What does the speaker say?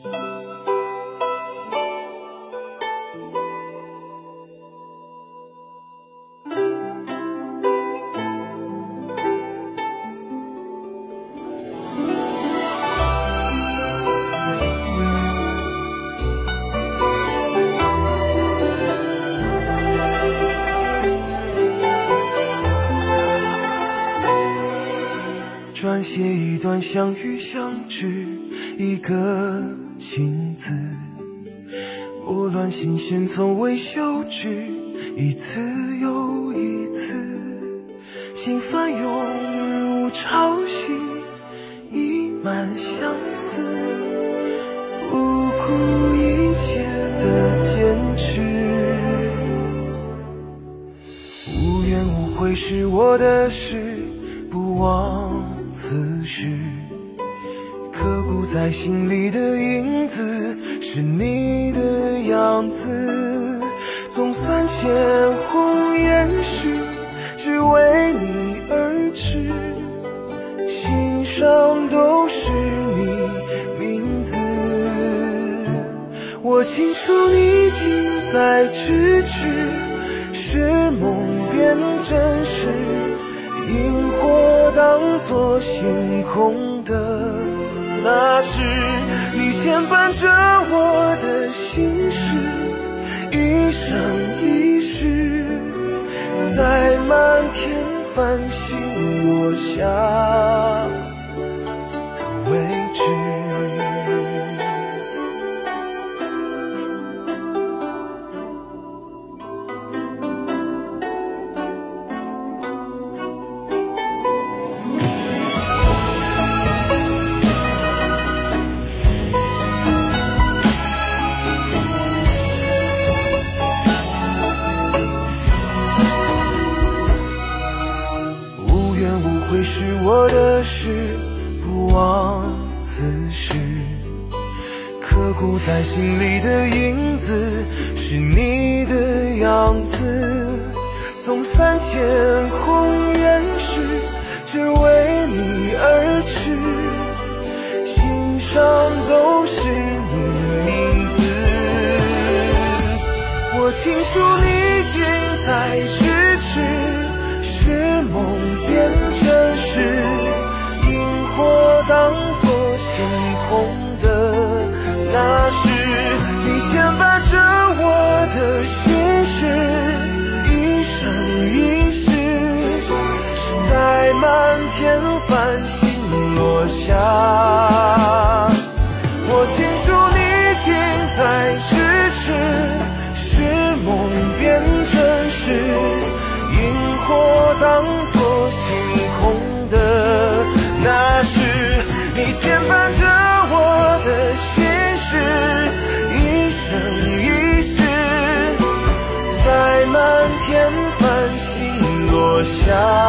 撰写一段相遇相知，一个情字，拨乱心弦从未休止，一次又一次，心翻涌如潮汐，溢满相思，不顾一切的坚持，无怨无悔是我的事，不忘。此时，刻骨在心里的影子是你的样子。纵三千红颜事，只为你而痴，心上都是你名字。我清楚你近在咫尺，是梦变真实。当做星空的那时，你牵绊着我的心事，一生一世，在漫天繁星落下。无悔是我的事，不忘此时，刻骨在心里的影子是你的样子。纵三千红颜事，只为你而痴，心上都是你名字。我清楚你近在你牵绊着我的心事，一生一世，在漫天繁星落下。我清楚你近在这想